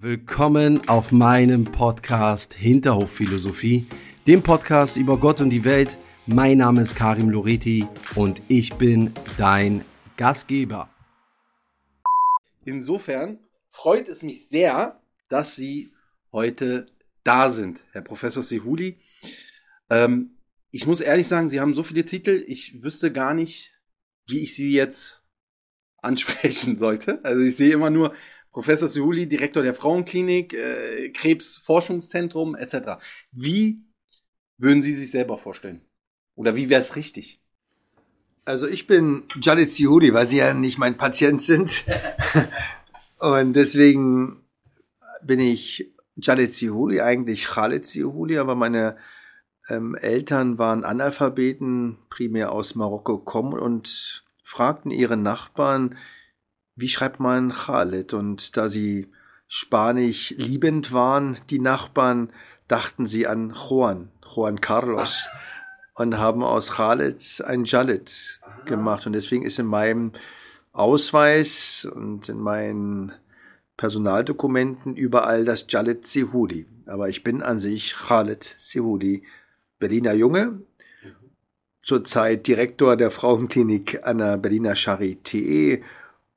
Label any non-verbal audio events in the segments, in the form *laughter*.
Willkommen auf meinem Podcast Hinterhofphilosophie, dem Podcast über Gott und die Welt. Mein Name ist Karim Loreti und ich bin dein Gastgeber. Insofern freut es mich sehr, dass Sie heute da sind, Herr Professor Sehuli. Ähm, ich muss ehrlich sagen, Sie haben so viele Titel, ich wüsste gar nicht, wie ich Sie jetzt ansprechen sollte. Also ich sehe immer nur Professor Suhuli, Direktor der Frauenklinik, äh, Krebsforschungszentrum etc. Wie würden Sie sich selber vorstellen? Oder wie wäre es richtig? Also ich bin Jalit Sihuli, weil Sie ja nicht mein Patient sind. *laughs* Und deswegen bin ich Jalit Sihuli, eigentlich Khalid Sihuli, aber meine ähm, Eltern waren Analphabeten, primär aus Marokko kommen und fragten ihre Nachbarn, wie schreibt man Khaled? Und da sie Spanisch liebend waren, die Nachbarn, dachten sie an Juan, Juan Carlos *laughs* und haben aus Khaled ein Jalit gemacht. Und deswegen ist in meinem Ausweis und in meinen Personaldokumenten überall das Jalit Sihudi. Aber ich bin an sich Khaled Sihudi, Berliner Junge, zurzeit Direktor der Frauenklinik an der Berliner Charité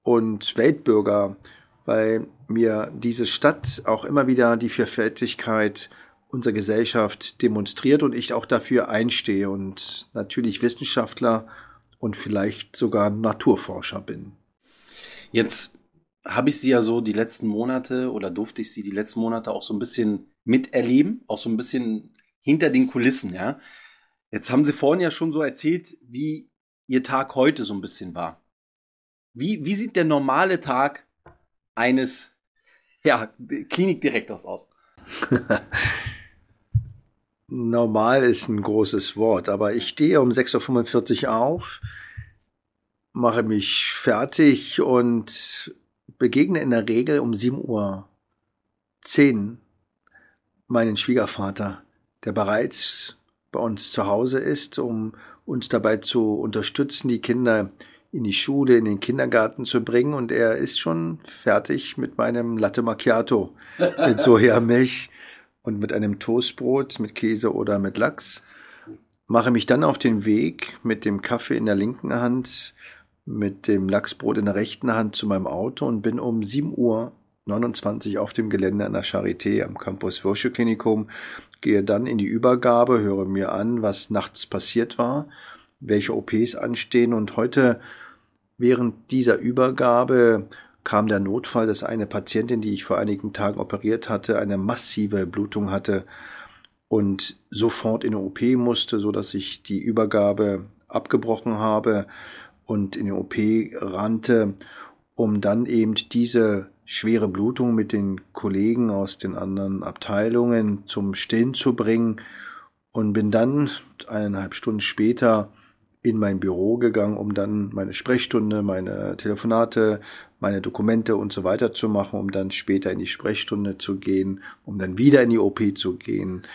und Weltbürger, weil mir diese Stadt auch immer wieder die Vielfältigkeit unserer Gesellschaft demonstriert und ich auch dafür einstehe und natürlich Wissenschaftler und vielleicht sogar Naturforscher bin. Jetzt habe ich sie ja so die letzten Monate oder durfte ich sie die letzten Monate auch so ein bisschen miterleben, auch so ein bisschen hinter den Kulissen, ja. Jetzt haben Sie vorhin ja schon so erzählt, wie Ihr Tag heute so ein bisschen war. Wie, wie sieht der normale Tag eines ja, Klinikdirektors aus? *laughs* Normal ist ein großes Wort, aber ich stehe um 6.45 Uhr auf, mache mich fertig und begegne in der Regel um 7.10 Uhr meinen Schwiegervater, der bereits bei uns zu Hause ist, um uns dabei zu unterstützen, die Kinder in die Schule, in den Kindergarten zu bringen. Und er ist schon fertig mit meinem Latte Macchiato. *laughs* Mit Sojamilch und mit einem Toastbrot mit Käse oder mit Lachs. Mache mich dann auf den Weg mit dem Kaffee in der linken Hand, mit dem Lachsbrot in der rechten Hand zu meinem Auto und bin um 7 Uhr 29 auf dem Gelände an der Charité am Campus Virsche Klinikum, gehe dann in die Übergabe, höre mir an, was nachts passiert war, welche OPs anstehen. Und heute Während dieser Übergabe kam der Notfall, dass eine Patientin, die ich vor einigen Tagen operiert hatte, eine massive Blutung hatte und sofort in die OP musste, so dass ich die Übergabe abgebrochen habe und in die OP rannte, um dann eben diese schwere Blutung mit den Kollegen aus den anderen Abteilungen zum Stillen zu bringen und bin dann eineinhalb Stunden später in mein Büro gegangen, um dann meine Sprechstunde, meine Telefonate, meine Dokumente und so weiter zu machen, um dann später in die Sprechstunde zu gehen, um dann wieder in die OP zu gehen,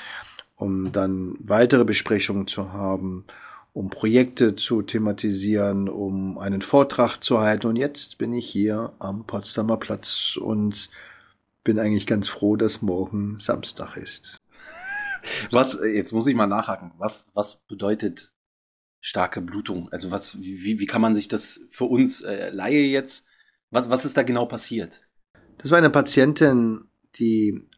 um dann weitere Besprechungen zu haben, um Projekte zu thematisieren, um einen Vortrag zu halten. Und jetzt bin ich hier am Potsdamer Platz und bin eigentlich ganz froh, dass morgen Samstag ist. Was, jetzt muss ich mal nachhaken. Was, was bedeutet starke Blutung? Also was, wie, wie kann man sich das für uns äh, Laie jetzt, was, was ist da genau passiert? Das war eine Patientin, die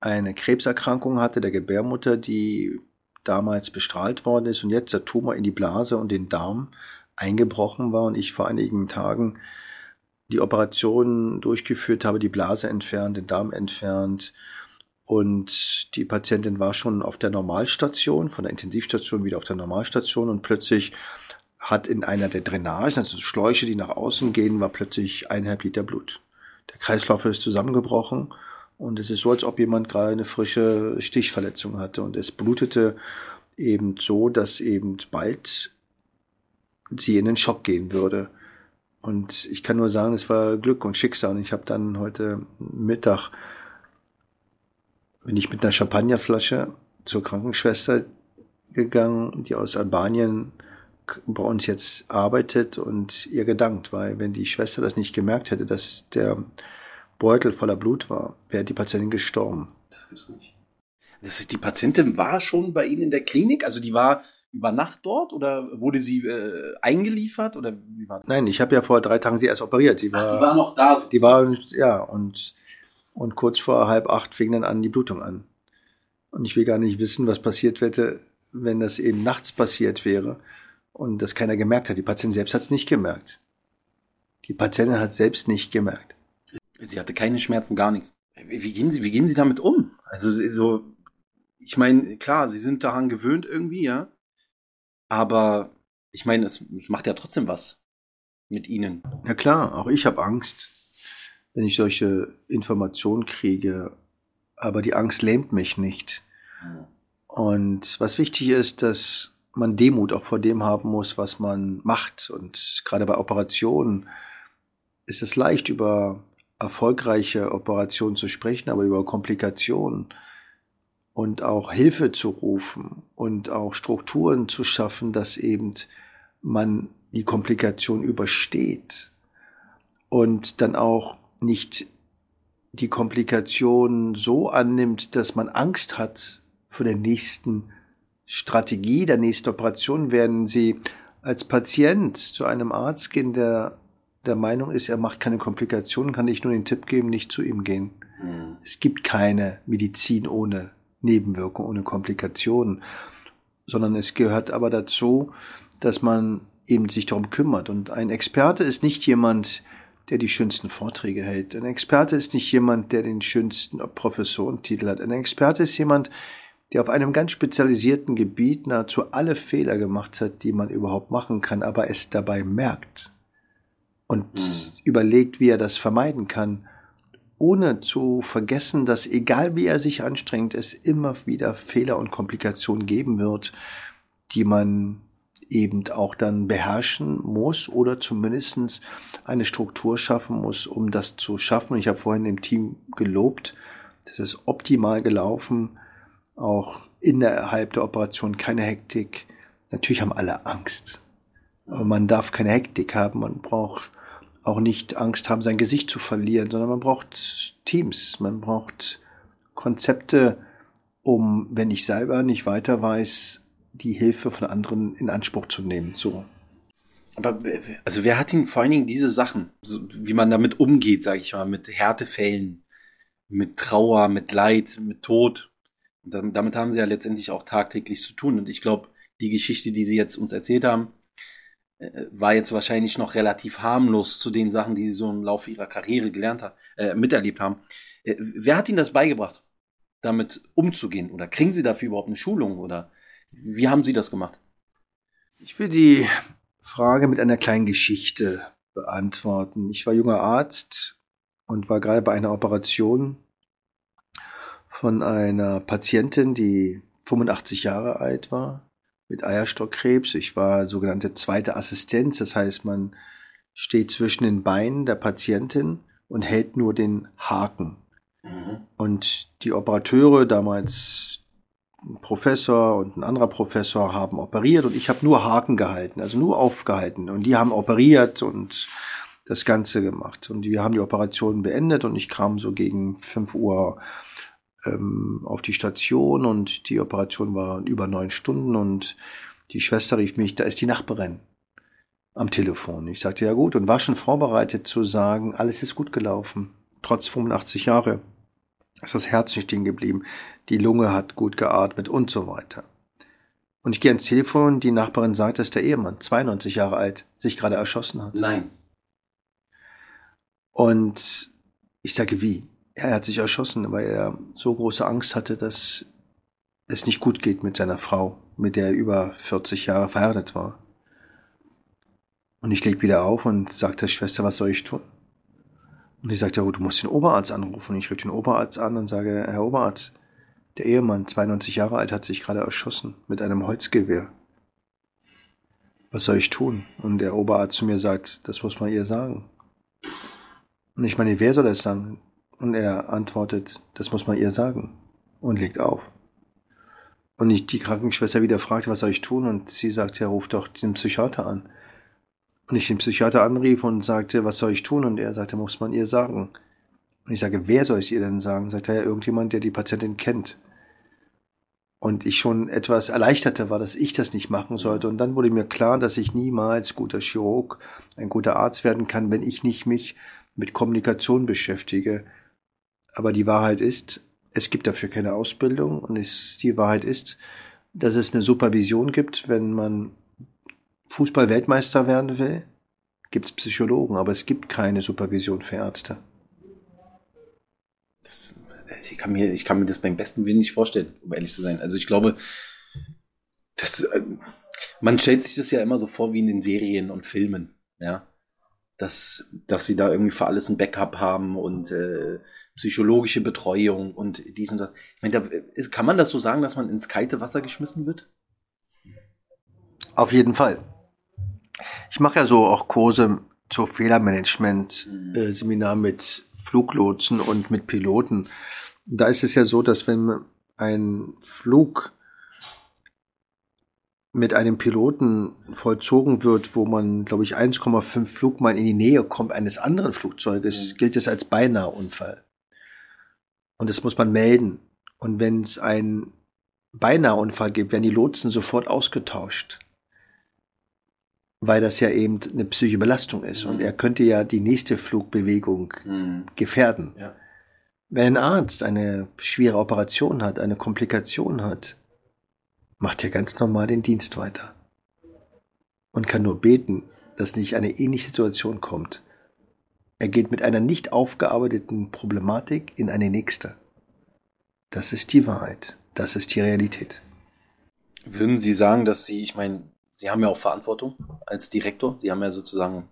eine Krebserkrankung hatte, der Gebärmutter, die damals bestrahlt worden ist und jetzt der Tumor in die Blase und den Darm eingebrochen war und ich vor einigen Tagen die Operation durchgeführt habe, die Blase entfernt, den Darm entfernt, und die Patientin war schon auf der Normalstation, von der Intensivstation wieder auf der Normalstation und plötzlich hat in einer der Drainagen, also Schläuche, die nach außen gehen, war plötzlich eineinhalb Liter Blut. Der Kreislauf ist zusammengebrochen und es ist so, als ob jemand gerade eine frische Stichverletzung hatte und es blutete eben so, dass eben bald sie in den Schock gehen würde. Und ich kann nur sagen, es war Glück und Schicksal. Und ich habe dann heute Mittag bin ich mit einer Champagnerflasche zur Krankenschwester gegangen, die aus Albanien bei uns jetzt arbeitet und ihr gedankt, weil wenn die Schwester das nicht gemerkt hätte, dass der Beutel voller Blut war, wäre die Patientin gestorben. Das gibt's nicht. Das ist, die Patientin war schon bei Ihnen in der Klinik? Also die war über Nacht dort oder wurde sie äh, eingeliefert oder wie war das? Nein, ich habe ja vor drei Tagen sie erst operiert. Die war, Ach, die war noch da. Die war, ja, und, und kurz vor halb acht fing dann an die Blutung an. Und ich will gar nicht wissen, was passiert hätte, wenn das eben nachts passiert wäre und das keiner gemerkt hat. Die Patientin selbst hat es nicht gemerkt. Die Patientin hat selbst nicht gemerkt. Sie hatte keine Schmerzen, gar nichts. Wie gehen Sie, wie gehen Sie damit um? Also so, ich meine, klar, Sie sind daran gewöhnt irgendwie, ja. Aber ich meine, es, es macht ja trotzdem was mit Ihnen. Ja klar, auch ich habe Angst, wenn ich solche Informationen kriege. Aber die Angst lähmt mich nicht. Und was wichtig ist, dass man Demut auch vor dem haben muss, was man macht. Und gerade bei Operationen ist es leicht, über erfolgreiche Operationen zu sprechen, aber über Komplikationen und auch Hilfe zu rufen und auch Strukturen zu schaffen, dass eben man die Komplikation übersteht und dann auch nicht die Komplikation so annimmt, dass man Angst hat vor der nächsten Strategie, der nächsten Operation, werden Sie als Patient zu einem Arzt gehen, der der Meinung ist, er macht keine Komplikationen, kann ich nur den Tipp geben, nicht zu ihm gehen. Mhm. Es gibt keine Medizin ohne Nebenwirkung, ohne Komplikationen, sondern es gehört aber dazu, dass man eben sich darum kümmert. Und ein Experte ist nicht jemand, der die schönsten Vorträge hält. Ein Experte ist nicht jemand, der den schönsten Professorentitel hat. Ein Experte ist jemand, der auf einem ganz spezialisierten Gebiet nahezu alle Fehler gemacht hat, die man überhaupt machen kann, aber es dabei merkt und mhm. überlegt, wie er das vermeiden kann, ohne zu vergessen, dass egal wie er sich anstrengt, es immer wieder Fehler und Komplikationen geben wird, die man eben auch dann beherrschen muss oder zumindestens eine Struktur schaffen muss, um das zu schaffen. Ich habe vorhin dem Team gelobt, das ist optimal gelaufen auch innerhalb der Operation keine Hektik. Natürlich haben alle Angst. Aber man darf keine Hektik haben. Man braucht auch nicht Angst haben, sein Gesicht zu verlieren, sondern man braucht Teams. Man braucht Konzepte, um, wenn ich selber nicht weiter weiß, die Hilfe von anderen in Anspruch zu nehmen. So. Aber also wer hat ihm vor allen Dingen diese Sachen, so, wie man damit umgeht, sage ich mal, mit Härtefällen, mit Trauer, mit Leid, mit Tod, und damit haben sie ja letztendlich auch tagtäglich zu tun. Und ich glaube, die Geschichte, die sie jetzt uns erzählt haben, äh, war jetzt wahrscheinlich noch relativ harmlos zu den Sachen, die sie so im Laufe ihrer Karriere gelernt haben, äh, miterlebt haben. Äh, wer hat ihnen das beigebracht, damit umzugehen? Oder kriegen sie dafür überhaupt eine Schulung? Oder wie haben sie das gemacht? Ich will die Frage mit einer kleinen Geschichte beantworten. Ich war junger Arzt und war gerade bei einer Operation von einer Patientin, die 85 Jahre alt war, mit Eierstockkrebs. Ich war sogenannte zweite Assistenz, das heißt, man steht zwischen den Beinen der Patientin und hält nur den Haken. Mhm. Und die Operateure, damals ein Professor und ein anderer Professor, haben operiert und ich habe nur Haken gehalten, also nur aufgehalten. Und die haben operiert und das Ganze gemacht. Und wir haben die Operation beendet und ich kam so gegen 5 Uhr ähm, auf die Station und die Operation war über neun Stunden und die Schwester rief mich, da ist die Nachbarin am Telefon. Ich sagte, ja gut, und war schon vorbereitet zu sagen, alles ist gut gelaufen. Trotz 85 Jahre ist das Herz nicht stehen geblieben, die Lunge hat gut geatmet und so weiter. Und ich gehe ans Telefon, die Nachbarin sagt, dass der Ehemann, 92 Jahre alt, sich gerade erschossen hat. Nein. Und ich sage, wie? Er hat sich erschossen, weil er so große Angst hatte, dass es nicht gut geht mit seiner Frau, mit der er über 40 Jahre verheiratet war. Und ich leg wieder auf und sage der Schwester, was soll ich tun? Und die sagt, ja, du musst den Oberarzt anrufen. Und ich rufe den Oberarzt an und sage, Herr Oberarzt, der Ehemann, 92 Jahre alt, hat sich gerade erschossen mit einem Holzgewehr. Was soll ich tun? Und der Oberarzt zu mir sagt, das muss man ihr sagen. Und ich meine, wer soll das sagen? Und er antwortet, das muss man ihr sagen. Und legt auf. Und ich die Krankenschwester wieder fragte, was soll ich tun? Und sie sagte, er ruft doch den Psychiater an. Und ich den Psychiater anrief und sagte, was soll ich tun? Und er sagte, muss man ihr sagen. Und ich sage, wer soll es ihr denn sagen? Sagt er ja irgendjemand, der die Patientin kennt. Und ich schon etwas erleichterte war, dass ich das nicht machen sollte. Und dann wurde mir klar, dass ich niemals guter Chirurg, ein guter Arzt werden kann, wenn ich nicht mich mit Kommunikation beschäftige. Aber die Wahrheit ist, es gibt dafür keine Ausbildung und es, die Wahrheit ist, dass es eine Supervision gibt, wenn man Fußball-Weltmeister werden will, gibt es Psychologen, aber es gibt keine Supervision für Ärzte. Das, ich, kann mir, ich kann mir das beim besten Willen nicht vorstellen, um ehrlich zu sein. Also ich glaube, das, äh, man stellt sich das ja immer so vor wie in den Serien und Filmen, ja. Dass, dass sie da irgendwie für alles ein Backup haben und äh, psychologische Betreuung und dies und das. Ich meine, da, ist, kann man das so sagen, dass man ins kalte Wasser geschmissen wird? Auf jeden Fall. Ich mache ja so auch Kurse zur Fehlermanagement, mhm. äh, mit Fluglotsen und mit Piloten. Da ist es ja so, dass wenn ein Flug mit einem Piloten vollzogen wird, wo man, glaube ich, 1,5 Flugmeilen in die Nähe kommt eines anderen Flugzeuges, mhm. gilt es als beinahe Unfall. Und das muss man melden. Und wenn es einen beinahe Unfall gibt, werden die Lotsen sofort ausgetauscht weil das ja eben eine psychische Belastung ist mhm. und er könnte ja die nächste Flugbewegung mhm. gefährden. Ja. Wenn ein Arzt eine schwere Operation hat, eine Komplikation hat, macht er ganz normal den Dienst weiter und kann nur beten, dass nicht eine ähnliche Situation kommt. Er geht mit einer nicht aufgearbeiteten Problematik in eine nächste. Das ist die Wahrheit. Das ist die Realität. Würden Sie sagen, dass Sie, ich meine, Sie haben ja auch Verantwortung als Direktor. Sie haben ja sozusagen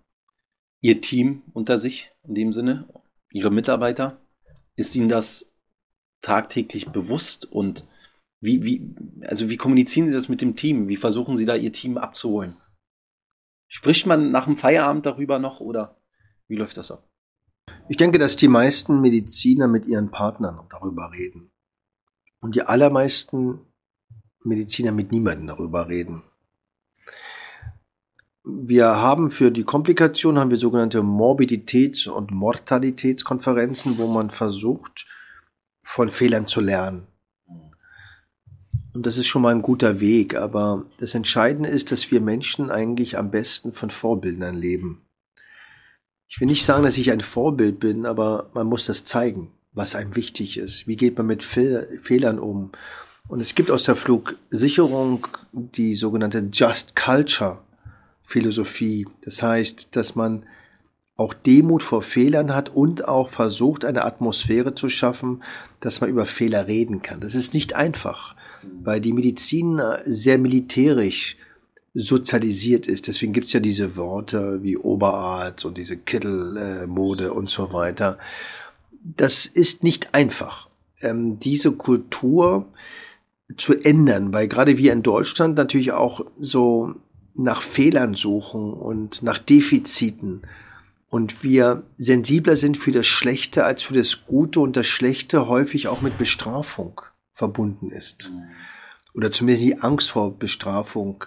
Ihr Team unter sich in dem Sinne, Ihre Mitarbeiter. Ist Ihnen das tagtäglich bewusst und wie, wie, also wie kommunizieren Sie das mit dem Team? Wie versuchen Sie da Ihr Team abzuholen? Spricht man nach dem Feierabend darüber noch oder wie läuft das ab? Ich denke, dass die meisten Mediziner mit ihren Partnern darüber reden. Und die allermeisten Mediziner mit niemandem darüber reden. Wir haben für die Komplikation haben wir sogenannte Morbiditäts- und Mortalitätskonferenzen, wo man versucht, von Fehlern zu lernen. Und das ist schon mal ein guter Weg, aber das Entscheidende ist, dass wir Menschen eigentlich am besten von Vorbildern leben. Ich will nicht sagen, dass ich ein Vorbild bin, aber man muss das zeigen, was einem wichtig ist. Wie geht man mit Fehlern um? Und es gibt aus der Flugsicherung die sogenannte Just Culture Philosophie. Das heißt, dass man auch Demut vor Fehlern hat und auch versucht, eine Atmosphäre zu schaffen, dass man über Fehler reden kann. Das ist nicht einfach, weil die Medizin sehr militärisch sozialisiert ist. Deswegen gibt's ja diese Worte wie Oberarzt und diese Kittelmode und so weiter. Das ist nicht einfach. Ähm, diese Kultur zu ändern, weil gerade wir in Deutschland natürlich auch so nach Fehlern suchen und nach Defiziten und wir sensibler sind für das Schlechte als für das Gute und das Schlechte häufig auch mit Bestrafung verbunden ist. Oder zumindest die Angst vor Bestrafung.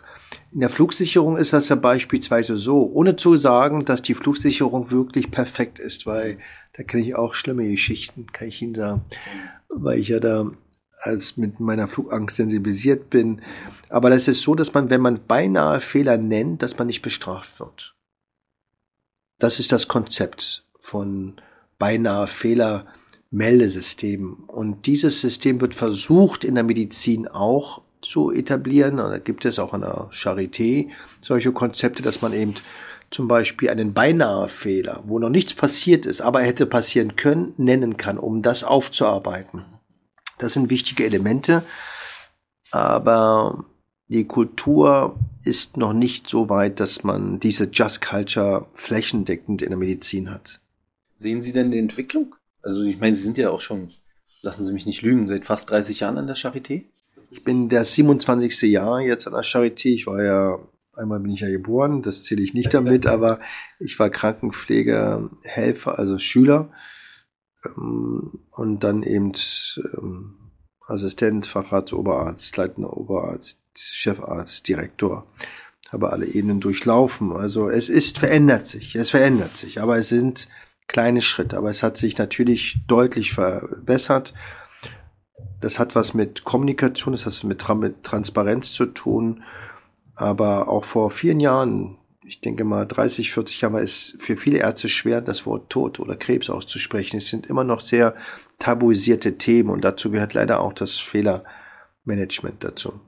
In der Flugsicherung ist das ja beispielsweise so, ohne zu sagen, dass die Flugsicherung wirklich perfekt ist, weil da kenne ich auch schlimme Geschichten, kann ich Ihnen sagen, weil ich ja da als mit meiner Flugangst sensibilisiert bin. Aber das ist so, dass man, wenn man beinahe Fehler nennt, dass man nicht bestraft wird. Das ist das Konzept von beinahe Fehler Meldesystem. Und dieses System wird versucht in der Medizin auch zu etablieren. Und da gibt es auch an der Charité solche Konzepte, dass man eben zum Beispiel einen beinahe Fehler, wo noch nichts passiert ist, aber er hätte passieren können, nennen kann, um das aufzuarbeiten. Das sind wichtige Elemente, aber die Kultur ist noch nicht so weit, dass man diese Just Culture flächendeckend in der Medizin hat. Sehen Sie denn die Entwicklung? Also ich meine, Sie sind ja auch schon, lassen Sie mich nicht lügen, seit fast 30 Jahren an der Charité? Ich bin der 27. Jahr jetzt an der Charité. Ich war ja, einmal bin ich ja geboren, das zähle ich nicht damit, *laughs* aber ich war Krankenpfleger, Helfer, also Schüler und dann eben ähm, Assistent, Facharzt, Oberarzt, leitender Oberarzt, Chefarzt, Direktor. Habe alle Ebenen durchlaufen. Also es ist verändert sich, es verändert sich, aber es sind kleine Schritte, aber es hat sich natürlich deutlich verbessert. Das hat was mit Kommunikation, das hat mit, mit Transparenz zu tun. Aber auch vor vielen Jahren, ich denke mal 30, 40 Jahre, ist für viele Ärzte schwer, das Wort Tod oder Krebs auszusprechen. Es sind immer noch sehr tabuisierte Themen und dazu gehört leider auch das Fehlermanagement dazu.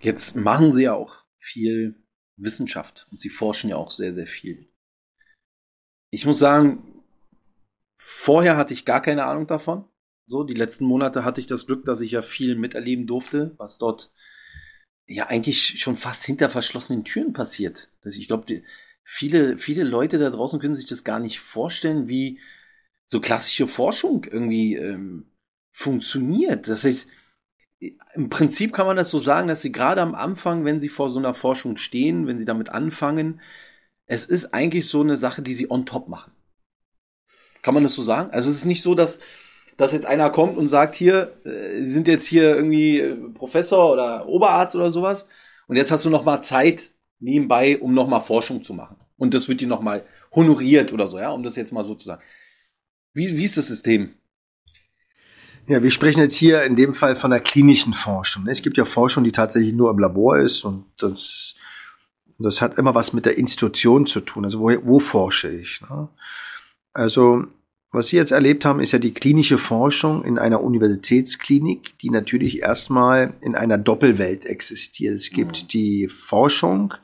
Jetzt machen Sie ja auch viel Wissenschaft und Sie forschen ja auch sehr, sehr viel. Ich muss sagen, vorher hatte ich gar keine Ahnung davon. So, die letzten Monate hatte ich das Glück, dass ich ja viel miterleben durfte, was dort ja eigentlich schon fast hinter verschlossenen Türen passiert. Das, ich glaube, viele, viele Leute da draußen können sich das gar nicht vorstellen, wie so klassische Forschung irgendwie ähm, funktioniert. Das heißt, im Prinzip kann man das so sagen, dass sie gerade am Anfang, wenn sie vor so einer Forschung stehen, wenn sie damit anfangen, es ist eigentlich so eine Sache, die sie on top machen. Kann man das so sagen? Also es ist nicht so, dass, dass jetzt einer kommt und sagt, hier, äh, Sie sind jetzt hier irgendwie äh, Professor oder Oberarzt oder sowas und jetzt hast du noch mal Zeit nebenbei, um noch mal Forschung zu machen. Und das wird dir noch mal honoriert oder so, ja, um das jetzt mal so zu sagen. Wie, wie ist das System? Ja, wir sprechen jetzt hier in dem Fall von der klinischen Forschung. Es gibt ja Forschung, die tatsächlich nur im Labor ist und das, das hat immer was mit der Institution zu tun. Also wo, wo forsche ich? Ne? Also was Sie jetzt erlebt haben, ist ja die klinische Forschung in einer Universitätsklinik, die natürlich erstmal in einer Doppelwelt existiert. Es gibt mhm. die Forschung,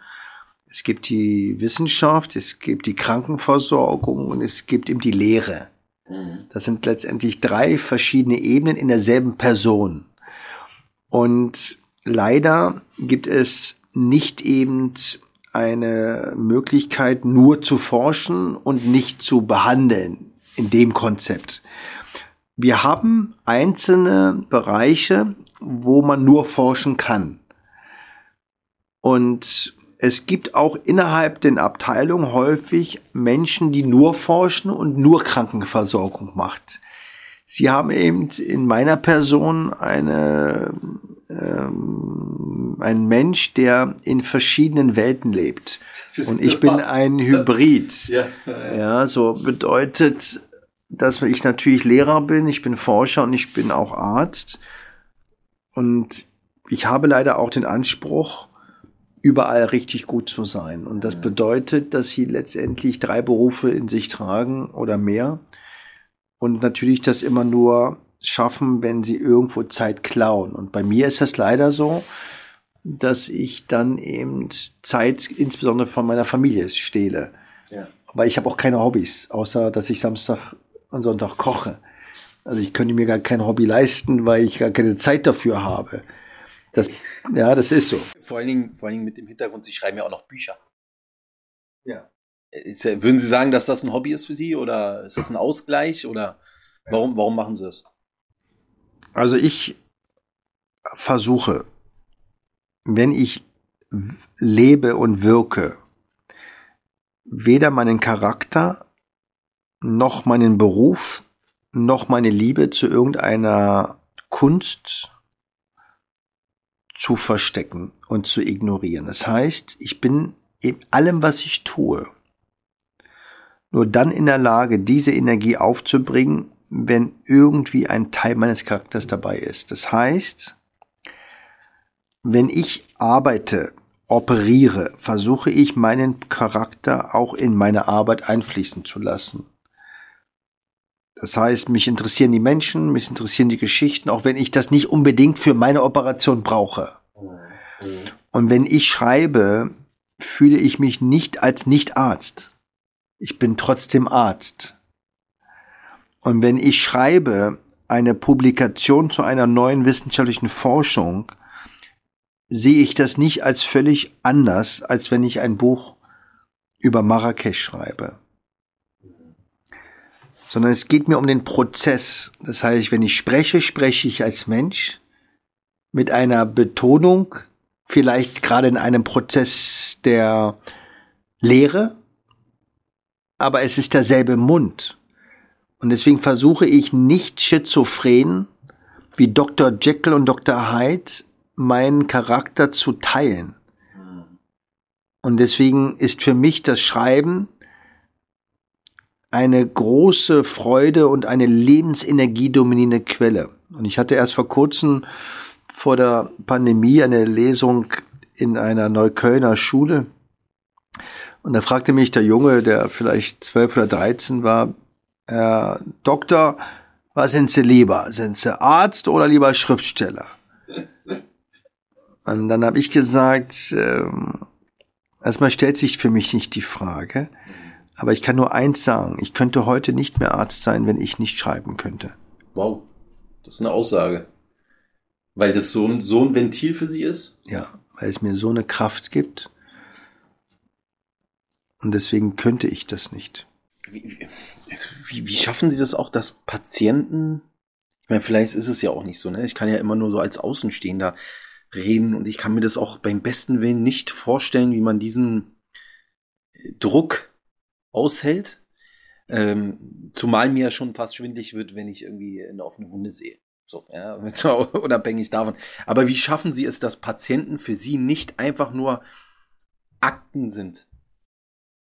es gibt die Wissenschaft, es gibt die Krankenversorgung und es gibt eben die Lehre. Mhm. Das sind letztendlich drei verschiedene Ebenen in derselben Person. Und leider gibt es nicht eben eine Möglichkeit, nur zu forschen und nicht zu behandeln in dem Konzept. Wir haben einzelne Bereiche, wo man nur forschen kann. Und es gibt auch innerhalb den Abteilungen häufig Menschen, die nur forschen und nur Krankenversorgung macht. Sie haben eben in meiner Person eine, ähm, ein Mensch, der in verschiedenen Welten lebt. Und ich bin ein Hybrid. Ja, so bedeutet, dass ich natürlich Lehrer bin, ich bin Forscher und ich bin auch Arzt. Und ich habe leider auch den Anspruch, überall richtig gut zu sein. Und das bedeutet, dass sie letztendlich drei Berufe in sich tragen oder mehr. Und natürlich das immer nur schaffen, wenn sie irgendwo Zeit klauen. Und bei mir ist das leider so, dass ich dann eben Zeit insbesondere von meiner Familie stehle. Ja. Aber ich habe auch keine Hobbys, außer dass ich Samstag und Sonntag koche. Also ich könnte mir gar kein Hobby leisten, weil ich gar keine Zeit dafür habe. Das, ja, das ist so. Vor allen, Dingen, vor allen Dingen mit dem Hintergrund, Sie schreiben ja auch noch Bücher. Ja. Ist, würden Sie sagen, dass das ein Hobby ist für Sie oder ist das ein Ausgleich oder warum, warum machen Sie das? Also ich versuche, wenn ich lebe und wirke, weder meinen Charakter noch meinen Beruf noch meine Liebe zu irgendeiner Kunst zu verstecken und zu ignorieren. Das heißt, ich bin in allem, was ich tue, nur dann in der Lage, diese Energie aufzubringen, wenn irgendwie ein Teil meines Charakters dabei ist. Das heißt, wenn ich arbeite, operiere, versuche ich meinen Charakter auch in meine Arbeit einfließen zu lassen. Das heißt, mich interessieren die Menschen, mich interessieren die Geschichten, auch wenn ich das nicht unbedingt für meine Operation brauche. Und wenn ich schreibe, fühle ich mich nicht als Nicht-Arzt. Ich bin trotzdem Arzt. Und wenn ich schreibe eine Publikation zu einer neuen wissenschaftlichen Forschung, sehe ich das nicht als völlig anders, als wenn ich ein Buch über Marrakesch schreibe sondern es geht mir um den Prozess. Das heißt, wenn ich spreche, spreche ich als Mensch mit einer Betonung, vielleicht gerade in einem Prozess der Lehre, aber es ist derselbe Mund. Und deswegen versuche ich nicht schizophren wie Dr. Jekyll und Dr. Hyde meinen Charakter zu teilen. Und deswegen ist für mich das Schreiben eine große Freude und eine Lebensenergie dominierende Quelle. Und ich hatte erst vor kurzem vor der Pandemie eine Lesung in einer Neuköllner Schule. Und da fragte mich der Junge, der vielleicht zwölf oder dreizehn war, Herr Doktor, was sind Sie lieber? Sind Sie Arzt oder lieber Schriftsteller? Und dann habe ich gesagt, ähm, erstmal stellt sich für mich nicht die Frage, aber ich kann nur eins sagen, ich könnte heute nicht mehr Arzt sein, wenn ich nicht schreiben könnte. Wow, das ist eine Aussage. Weil das so ein, so ein Ventil für Sie ist? Ja, weil es mir so eine Kraft gibt. Und deswegen könnte ich das nicht. Wie, also wie, wie schaffen Sie das auch, dass Patienten, ich meine, vielleicht ist es ja auch nicht so, ne? Ich kann ja immer nur so als Außenstehender reden und ich kann mir das auch beim besten Willen nicht vorstellen, wie man diesen Druck aushält. Ähm, zumal mir schon fast schwindlig wird, wenn ich irgendwie eine offene Hunde sehe. So, ja, *laughs* unabhängig davon. Aber wie schaffen Sie es, dass Patienten für Sie nicht einfach nur Akten sind?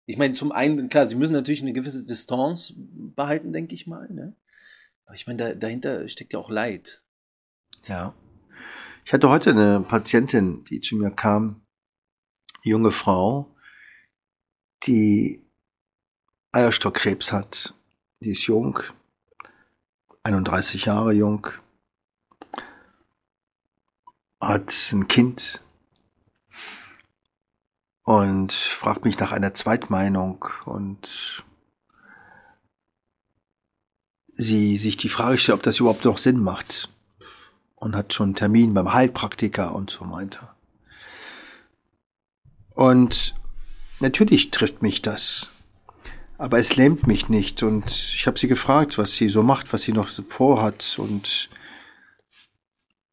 Ich meine, zum einen, klar, Sie müssen natürlich eine gewisse Distanz behalten, denke ich mal. Ne? Aber ich meine, da, dahinter steckt ja auch Leid. Ja. Ich hatte heute eine Patientin, die zu mir kam, junge Frau, die Eierstockkrebs hat. Die ist jung, 31 Jahre jung, hat ein Kind und fragt mich nach einer Zweitmeinung und sie sich die Frage stellt, ob das überhaupt noch Sinn macht und hat schon einen Termin beim Heilpraktiker und so weiter. Und natürlich trifft mich das. Aber es lähmt mich nicht. Und ich habe sie gefragt, was sie so macht, was sie noch vorhat. Und,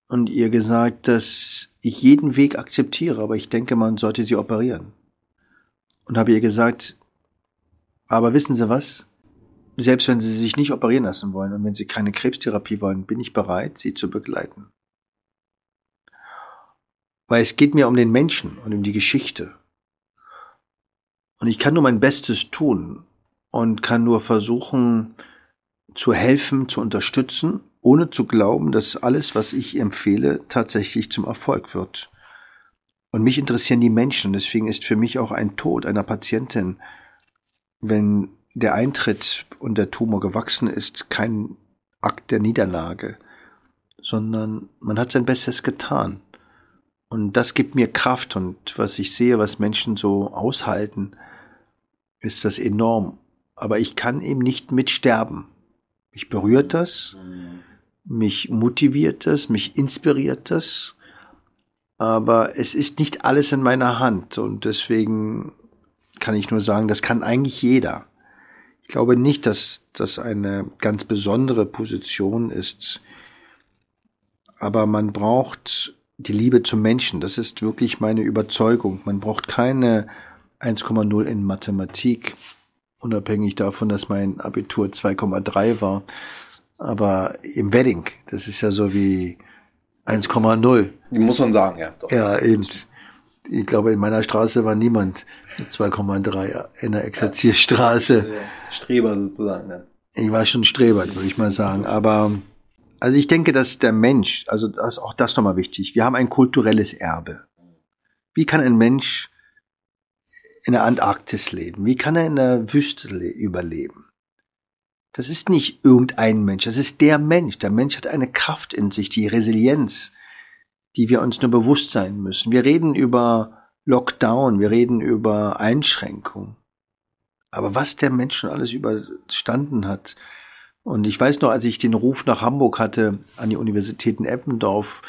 und ihr gesagt, dass ich jeden Weg akzeptiere, aber ich denke, man sollte sie operieren. Und habe ihr gesagt, aber wissen Sie was? Selbst wenn Sie sich nicht operieren lassen wollen und wenn Sie keine Krebstherapie wollen, bin ich bereit, Sie zu begleiten. Weil es geht mir um den Menschen und um die Geschichte. Und ich kann nur mein Bestes tun und kann nur versuchen zu helfen, zu unterstützen, ohne zu glauben, dass alles, was ich empfehle, tatsächlich zum Erfolg wird. Und mich interessieren die Menschen. Deswegen ist für mich auch ein Tod einer Patientin, wenn der Eintritt und der Tumor gewachsen ist, kein Akt der Niederlage, sondern man hat sein Bestes getan. Und das gibt mir Kraft und was ich sehe, was Menschen so aushalten, ist das enorm. Aber ich kann eben nicht mitsterben. Mich berührt das, mich motiviert das, mich inspiriert das. Aber es ist nicht alles in meiner Hand und deswegen kann ich nur sagen, das kann eigentlich jeder. Ich glaube nicht, dass das eine ganz besondere Position ist. Aber man braucht die Liebe zum Menschen. Das ist wirklich meine Überzeugung. Man braucht keine 1,0 in Mathematik, unabhängig davon, dass mein Abitur 2,3 war. Aber im Wedding, das ist ja so wie 1,0. Muss man sagen, ja. Doch. Ja, eben. Ich glaube, in meiner Straße war niemand mit 2,3 in der Exerzierstraße. Streber sozusagen. Ne? Ich war schon Streber, würde ich mal sagen. Aber also ich denke, dass der Mensch, also das, auch das nochmal wichtig, wir haben ein kulturelles Erbe. Wie kann ein Mensch in der Antarktis leben? Wie kann er in der Wüste überleben? Das ist nicht irgendein Mensch, das ist der Mensch. Der Mensch hat eine Kraft in sich, die Resilienz, die wir uns nur bewusst sein müssen. Wir reden über Lockdown, wir reden über Einschränkung. Aber was der Mensch schon alles überstanden hat, und ich weiß noch, als ich den Ruf nach Hamburg hatte, an die Universität in Eppendorf,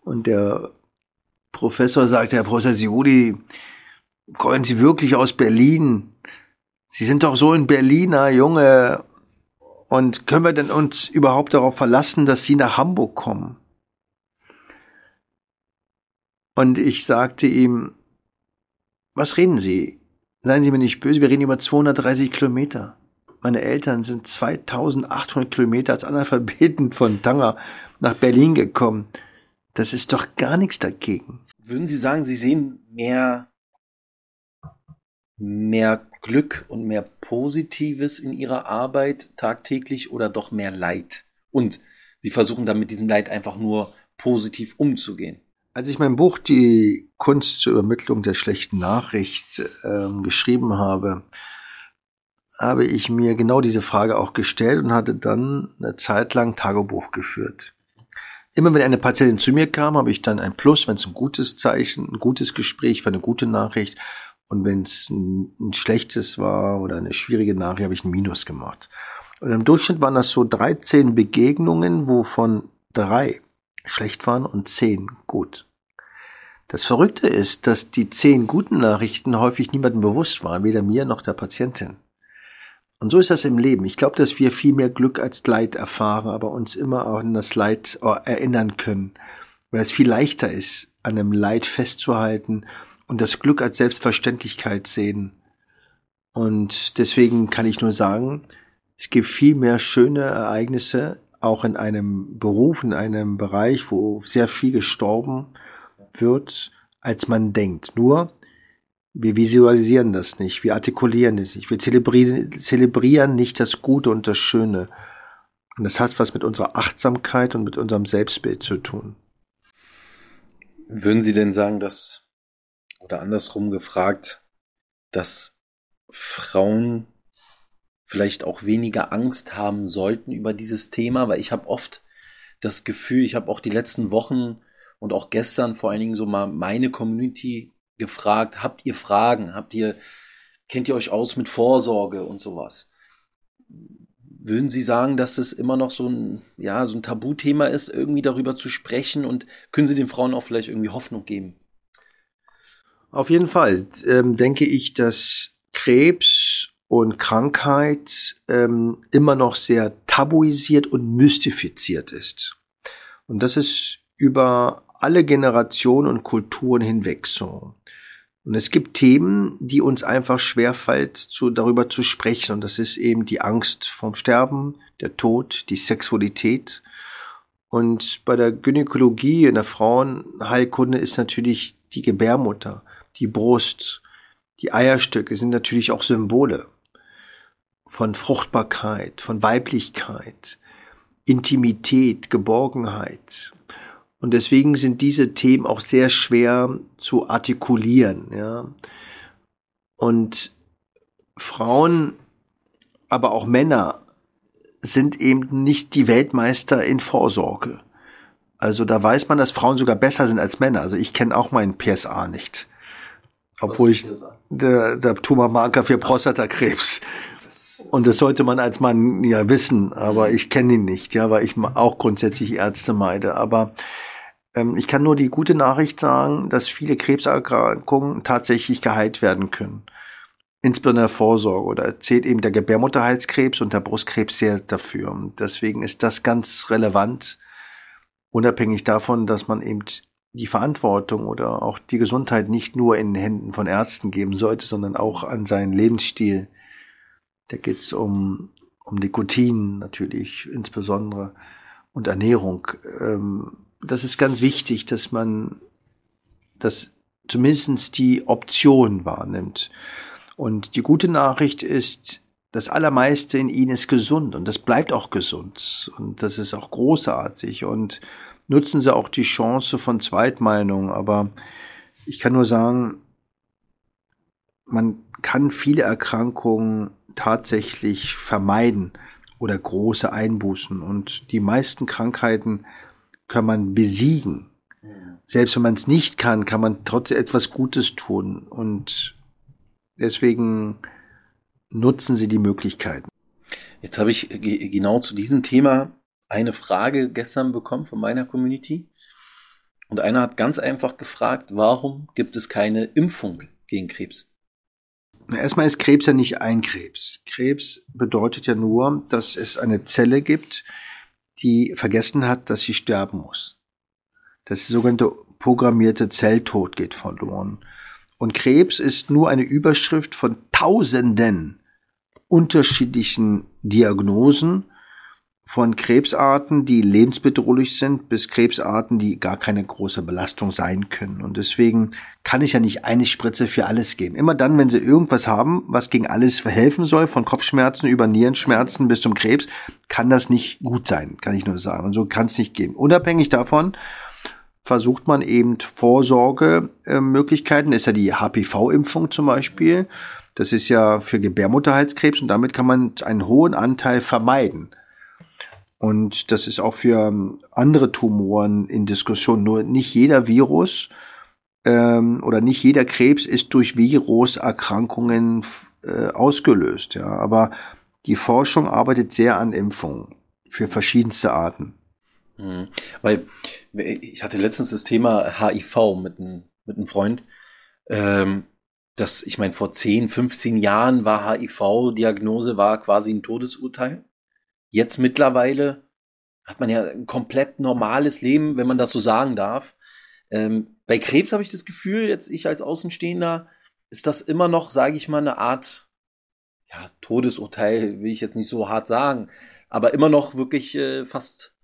und der Professor sagte, Herr Professor Siuli, kommen Sie wirklich aus Berlin? Sie sind doch so ein Berliner Junge. Und können wir denn uns überhaupt darauf verlassen, dass Sie nach Hamburg kommen? Und ich sagte ihm, was reden Sie? Seien Sie mir nicht böse, wir reden über 230 Kilometer. Meine Eltern sind 2800 Kilometer als Analphabeten von Tanger nach Berlin gekommen. Das ist doch gar nichts dagegen. Würden Sie sagen, Sie sehen mehr mehr Glück und mehr Positives in ihrer Arbeit tagtäglich oder doch mehr Leid? Und sie versuchen dann mit diesem Leid einfach nur positiv umzugehen. Als ich mein Buch Die Kunst zur Übermittlung der schlechten Nachricht ähm, geschrieben habe, habe ich mir genau diese Frage auch gestellt und hatte dann eine Zeit lang Tagebuch geführt. Immer wenn eine Patientin zu mir kam, habe ich dann ein Plus, wenn es ein gutes Zeichen, ein gutes Gespräch war, eine gute Nachricht. Und wenn es ein, ein, schlechtes war oder eine schwierige Nachricht, habe ich ein Minus gemacht. Und im Durchschnitt waren das so 13 Begegnungen, wovon drei schlecht waren und zehn gut. Das Verrückte ist, dass die zehn guten Nachrichten häufig niemandem bewusst waren, weder mir noch der Patientin. Und so ist das im Leben. Ich glaube, dass wir viel mehr Glück als Leid erfahren, aber uns immer auch an das Leid äh, erinnern können, weil es viel leichter ist, an einem Leid festzuhalten und das Glück als Selbstverständlichkeit sehen. Und deswegen kann ich nur sagen, es gibt viel mehr schöne Ereignisse, auch in einem Beruf, in einem Bereich, wo sehr viel gestorben wird, als man denkt. Nur, wir visualisieren das nicht, wir artikulieren es nicht, wir zelebrieren, nicht das Gute und das Schöne. Und das hat was mit unserer Achtsamkeit und mit unserem Selbstbild zu tun. Würden Sie denn sagen, dass, oder andersrum gefragt, dass Frauen vielleicht auch weniger Angst haben sollten über dieses Thema, weil ich habe oft das Gefühl, ich habe auch die letzten Wochen und auch gestern vor allen Dingen so mal meine Community gefragt, habt ihr Fragen? Habt ihr, kennt ihr euch aus mit Vorsorge und sowas? Würden Sie sagen, dass es immer noch so ein, ja, so ein Tabuthema ist, irgendwie darüber zu sprechen und können Sie den Frauen auch vielleicht irgendwie Hoffnung geben? Auf jeden Fall ähm, denke ich, dass Krebs und Krankheit ähm, immer noch sehr tabuisiert und mystifiziert ist. Und das ist über alle Generationen und Kulturen hinweg so. Und es gibt Themen, die uns einfach schwerfällt, zu, darüber zu sprechen. Und das ist eben die Angst vom Sterben, der Tod, die Sexualität. Und bei der Gynäkologie, in der Frauenheilkunde ist natürlich die Gebärmutter, die Brust, die Eierstöcke sind natürlich auch Symbole von Fruchtbarkeit, von Weiblichkeit, Intimität, Geborgenheit. Und deswegen sind diese Themen auch sehr schwer zu artikulieren, ja. Und Frauen, aber auch Männer sind eben nicht die Weltmeister in Vorsorge. Also da weiß man, dass Frauen sogar besser sind als Männer. Also ich kenne auch meinen PSA nicht. Obwohl ich der, der Tumormarker für Prostatakrebs. Und das sollte man als Mann ja wissen, aber ich kenne ihn nicht, ja, weil ich auch grundsätzlich Ärzte meide. Aber ähm, ich kann nur die gute Nachricht sagen, dass viele Krebserkrankungen tatsächlich geheilt werden können. Insbesondere Vorsorge oder zählt eben der Gebärmutterhalskrebs und der Brustkrebs sehr dafür. Und deswegen ist das ganz relevant, unabhängig davon, dass man eben die Verantwortung oder auch die Gesundheit nicht nur in den Händen von Ärzten geben sollte, sondern auch an seinen Lebensstil. Da geht es um, um Nikotin natürlich insbesondere und Ernährung. Ähm, das ist ganz wichtig, dass man das zumindest die Option wahrnimmt. Und die gute Nachricht ist, das Allermeiste in ihnen ist gesund und das bleibt auch gesund und das ist auch großartig und nutzen sie auch die Chance von Zweitmeinung. Aber ich kann nur sagen, man kann viele Erkrankungen tatsächlich vermeiden oder große Einbußen und die meisten Krankheiten kann man besiegen. Selbst wenn man es nicht kann, kann man trotzdem etwas Gutes tun. Und deswegen nutzen Sie die Möglichkeiten. Jetzt habe ich genau zu diesem Thema eine Frage gestern bekommen von meiner Community. Und einer hat ganz einfach gefragt, warum gibt es keine Impfung gegen Krebs? Erstmal ist Krebs ja nicht ein Krebs. Krebs bedeutet ja nur, dass es eine Zelle gibt, die vergessen hat, dass sie sterben muss. Das sogenannte programmierte Zelltod geht verloren. Und Krebs ist nur eine Überschrift von tausenden unterschiedlichen Diagnosen von Krebsarten, die lebensbedrohlich sind, bis Krebsarten, die gar keine große Belastung sein können. Und deswegen kann ich ja nicht eine Spritze für alles geben. Immer dann, wenn sie irgendwas haben, was gegen alles helfen soll, von Kopfschmerzen über Nierenschmerzen bis zum Krebs, kann das nicht gut sein, kann ich nur sagen. Und so kann es nicht gehen. Unabhängig davon versucht man eben Vorsorgemöglichkeiten, ist ja die HPV-Impfung zum Beispiel. Das ist ja für Gebärmutterhalskrebs und damit kann man einen hohen Anteil vermeiden. Und das ist auch für ähm, andere Tumoren in Diskussion. Nur nicht jeder Virus ähm, oder nicht jeder Krebs ist durch Viruserkrankungen äh, ausgelöst. Ja, aber die Forschung arbeitet sehr an Impfungen für verschiedenste Arten. Mhm. Weil ich hatte letztens das Thema HIV mit einem mit einem Freund. Ähm, das, ich meine, vor 10, 15 Jahren war HIV-Diagnose war quasi ein Todesurteil. Jetzt mittlerweile hat man ja ein komplett normales Leben, wenn man das so sagen darf. Ähm, bei Krebs habe ich das Gefühl, jetzt ich als Außenstehender, ist das immer noch, sage ich mal, eine Art ja, Todesurteil, will ich jetzt nicht so hart sagen, aber immer noch wirklich äh, fast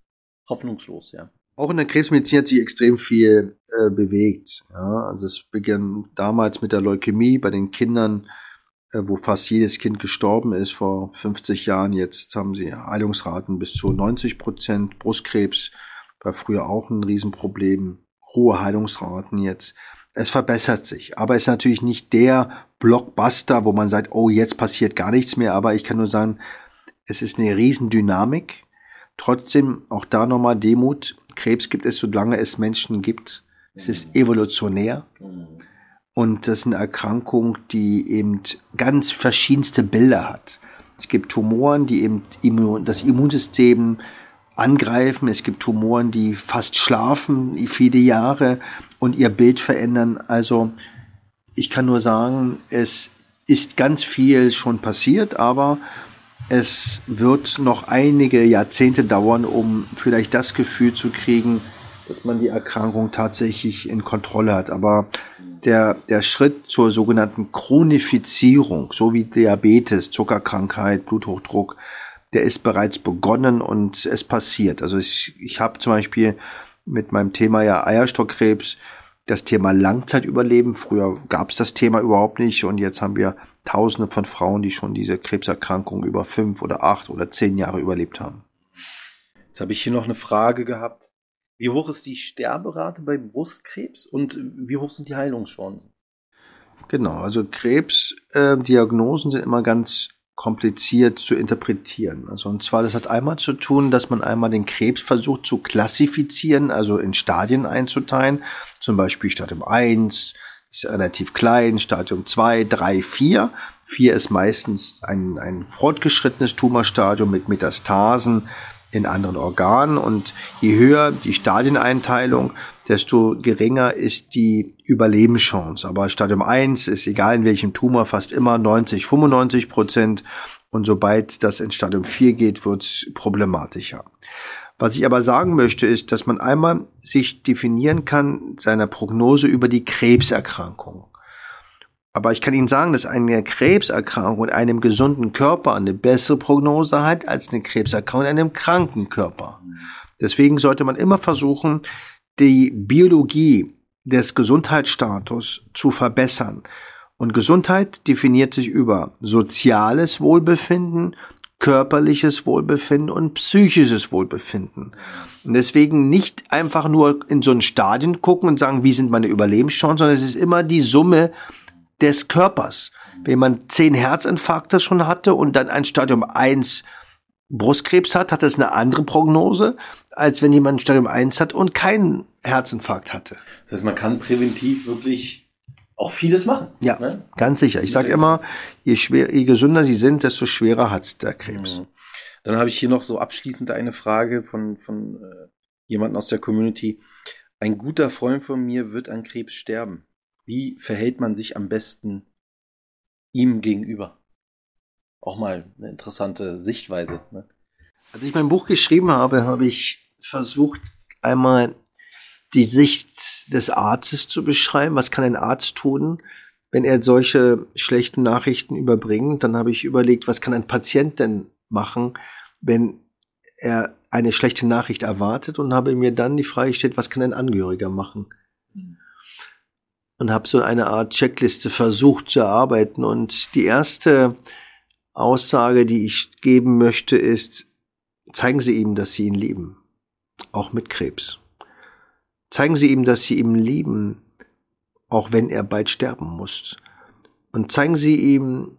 hoffnungslos, ja. Auch in der Krebsmedizin hat sich extrem viel äh, bewegt. Ja? Also es begann damals mit der Leukämie bei den Kindern wo fast jedes Kind gestorben ist vor 50 Jahren. Jetzt haben sie Heilungsraten bis zu 90 Prozent. Brustkrebs war früher auch ein Riesenproblem. Hohe Heilungsraten jetzt. Es verbessert sich, aber es ist natürlich nicht der Blockbuster, wo man sagt, oh, jetzt passiert gar nichts mehr. Aber ich kann nur sagen, es ist eine Riesendynamik. Trotzdem auch da nochmal Demut. Krebs gibt es, solange es Menschen gibt. Es ist evolutionär. Mhm. Und das ist eine Erkrankung, die eben ganz verschiedenste Bilder hat. Es gibt Tumoren, die eben das Immunsystem angreifen. Es gibt Tumoren, die fast schlafen viele Jahre und ihr Bild verändern. Also ich kann nur sagen, es ist ganz viel schon passiert, aber es wird noch einige Jahrzehnte dauern, um vielleicht das Gefühl zu kriegen, dass man die Erkrankung tatsächlich in Kontrolle hat. Aber der, der Schritt zur sogenannten Chronifizierung, so wie Diabetes, Zuckerkrankheit, Bluthochdruck, der ist bereits begonnen und es passiert. Also ich, ich habe zum Beispiel mit meinem Thema ja Eierstockkrebs das Thema Langzeitüberleben. Früher gab es das Thema überhaupt nicht und jetzt haben wir Tausende von Frauen, die schon diese Krebserkrankung über fünf oder acht oder zehn Jahre überlebt haben. Jetzt habe ich hier noch eine Frage gehabt. Wie hoch ist die Sterberate bei Brustkrebs und wie hoch sind die Heilungschancen? Genau, also Krebsdiagnosen äh, sind immer ganz kompliziert zu interpretieren. Also und zwar, das hat einmal zu tun, dass man einmal den Krebs versucht zu klassifizieren, also in Stadien einzuteilen. Zum Beispiel Stadium 1 ist relativ klein, Stadium 2, 3, 4. 4 ist meistens ein, ein fortgeschrittenes Tumorstadium mit Metastasen in anderen Organen und je höher die Stadieneinteilung, desto geringer ist die Überlebenschance. Aber Stadium 1 ist egal in welchem Tumor fast immer 90, 95 Prozent und sobald das in Stadium 4 geht, wird es problematischer. Was ich aber sagen möchte, ist, dass man einmal sich definieren kann, seiner Prognose über die Krebserkrankung. Aber ich kann Ihnen sagen, dass eine Krebserkrankung in einem gesunden Körper eine bessere Prognose hat als eine Krebserkrankung in einem kranken Körper. Deswegen sollte man immer versuchen, die Biologie des Gesundheitsstatus zu verbessern. Und Gesundheit definiert sich über soziales Wohlbefinden, körperliches Wohlbefinden und psychisches Wohlbefinden. Und deswegen nicht einfach nur in so ein Stadion gucken und sagen, wie sind meine Überlebenschancen, sondern es ist immer die Summe des Körpers. Wenn man zehn Herzinfarkte schon hatte und dann ein Stadium 1 Brustkrebs hat, hat das eine andere Prognose, als wenn jemand ein Stadium 1 hat und keinen Herzinfarkt hatte. Das heißt, man kann präventiv wirklich auch vieles machen. Ja, ne? ganz sicher. Ich sage immer, je, schwer, je gesünder sie sind, desto schwerer hat der Krebs. Mhm. Dann habe ich hier noch so abschließend eine Frage von, von äh, jemandem aus der Community. Ein guter Freund von mir wird an Krebs sterben. Wie verhält man sich am besten ihm gegenüber? Auch mal eine interessante Sichtweise. Ne? Als ich mein Buch geschrieben habe, habe ich versucht, einmal die Sicht des Arztes zu beschreiben. Was kann ein Arzt tun, wenn er solche schlechten Nachrichten überbringt? Dann habe ich überlegt, was kann ein Patient denn machen, wenn er eine schlechte Nachricht erwartet und habe mir dann die Frage gestellt, was kann ein Angehöriger machen? Und habe so eine Art Checkliste versucht zu erarbeiten. Und die erste Aussage, die ich geben möchte, ist, zeigen Sie ihm, dass Sie ihn lieben. Auch mit Krebs. Zeigen Sie ihm, dass Sie ihn lieben, auch wenn er bald sterben muss. Und zeigen Sie ihm,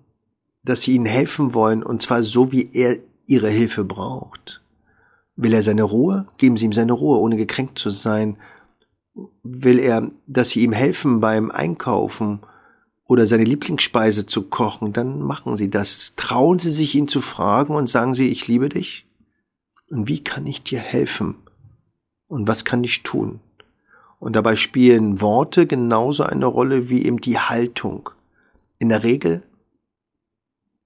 dass Sie ihm helfen wollen, und zwar so, wie er Ihre Hilfe braucht. Will er seine Ruhe? Geben Sie ihm seine Ruhe, ohne gekränkt zu sein. Will er, dass Sie ihm helfen beim Einkaufen oder seine Lieblingsspeise zu kochen, dann machen Sie das. Trauen Sie sich, ihn zu fragen und sagen Sie, ich liebe dich. Und wie kann ich dir helfen? Und was kann ich tun? Und dabei spielen Worte genauso eine Rolle wie eben die Haltung. In der Regel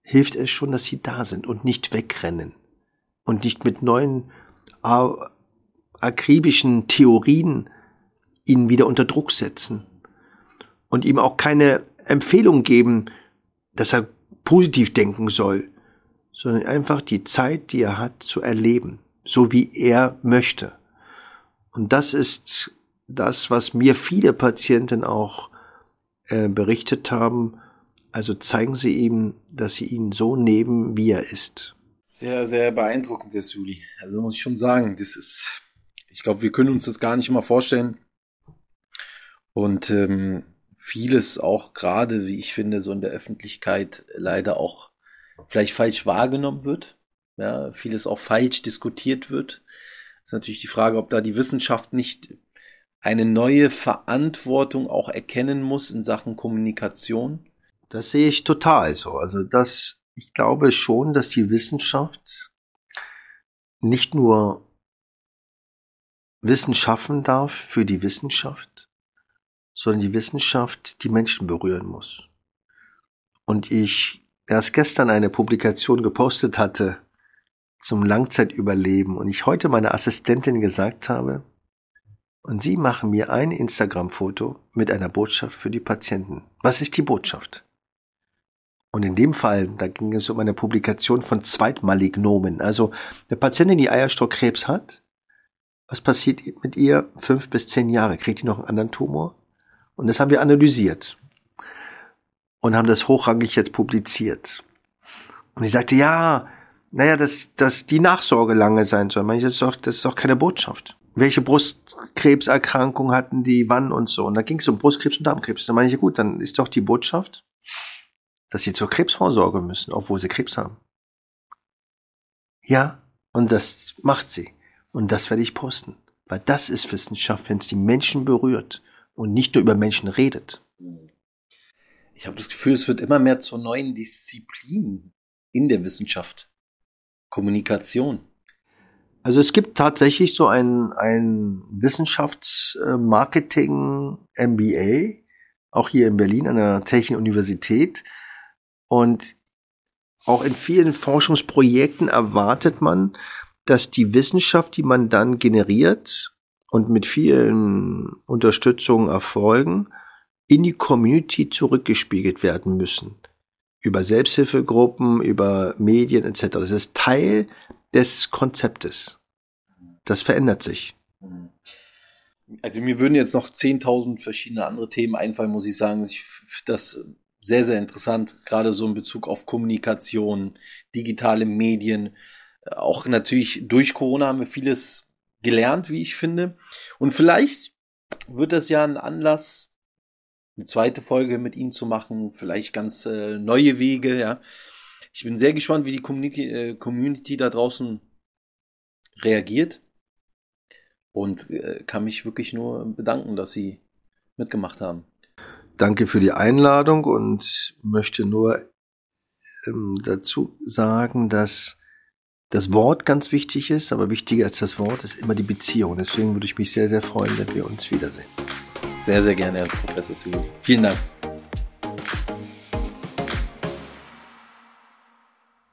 hilft es schon, dass sie da sind und nicht wegrennen und nicht mit neuen akribischen Theorien ihn wieder unter Druck setzen und ihm auch keine Empfehlung geben, dass er positiv denken soll, sondern einfach die Zeit, die er hat, zu erleben, so wie er möchte. Und das ist das, was mir viele Patienten auch äh, berichtet haben. Also zeigen Sie ihm, dass Sie ihn so nehmen, wie er ist. Sehr, sehr beeindruckend, der Suli. Also muss ich schon sagen, das ist, ich glaube, wir können uns das gar nicht immer vorstellen. Und ähm, vieles auch gerade, wie ich finde, so in der Öffentlichkeit leider auch vielleicht falsch wahrgenommen wird. Ja, vieles auch falsch diskutiert wird. ist natürlich die Frage, ob da die Wissenschaft nicht eine neue Verantwortung auch erkennen muss in Sachen Kommunikation. Das sehe ich total so. Also das ich glaube schon, dass die Wissenschaft nicht nur Wissen schaffen darf für die Wissenschaft, sondern die Wissenschaft die Menschen berühren muss. Und ich erst gestern eine Publikation gepostet hatte zum Langzeitüberleben und ich heute meiner Assistentin gesagt habe, und Sie machen mir ein Instagram-Foto mit einer Botschaft für die Patienten. Was ist die Botschaft? Und in dem Fall, da ging es um eine Publikation von Zweitmalignomen. Also eine Patientin, die Eierstockkrebs hat, was passiert mit ihr? Fünf bis zehn Jahre. Kriegt die noch einen anderen Tumor? Und das haben wir analysiert. Und haben das hochrangig jetzt publiziert. Und ich sagte, ja, naja, dass, dass die Nachsorge lange sein soll. Ich, das, ist doch, das ist doch keine Botschaft. Welche Brustkrebserkrankung hatten die, wann und so. Und da ging es um Brustkrebs und Darmkrebs. Da meine ich, gut, dann ist doch die Botschaft, dass sie zur Krebsvorsorge müssen, obwohl sie Krebs haben. Ja, und das macht sie. Und das werde ich posten. Weil das ist Wissenschaft, wenn es die Menschen berührt und nicht nur über Menschen redet. Ich habe das Gefühl, es wird immer mehr zur neuen Disziplin in der Wissenschaft. Kommunikation. Also es gibt tatsächlich so ein, ein Wissenschaftsmarketing-MBA, auch hier in Berlin an der Technischen Universität. Und auch in vielen Forschungsprojekten erwartet man, dass die Wissenschaft, die man dann generiert und mit vielen Unterstützungen erfolgen, in die Community zurückgespiegelt werden müssen. Über Selbsthilfegruppen, über Medien etc. Das ist Teil des Konzeptes. Das verändert sich. Also mir würden jetzt noch 10.000 verschiedene andere Themen einfallen, muss ich sagen. Ich, das sehr, sehr interessant, gerade so in Bezug auf Kommunikation, digitale Medien. Auch natürlich durch Corona haben wir vieles gelernt, wie ich finde. Und vielleicht wird das ja ein Anlass, eine zweite Folge mit Ihnen zu machen, vielleicht ganz äh, neue Wege, ja. Ich bin sehr gespannt, wie die Community, äh, Community da draußen reagiert und äh, kann mich wirklich nur bedanken, dass Sie mitgemacht haben danke für die Einladung und möchte nur ähm, dazu sagen, dass das Wort ganz wichtig ist, aber wichtiger als das Wort ist immer die Beziehung. Deswegen würde ich mich sehr, sehr freuen, wenn wir uns wiedersehen. Sehr, sehr gerne, Herr Professor Sulu. Vielen Dank.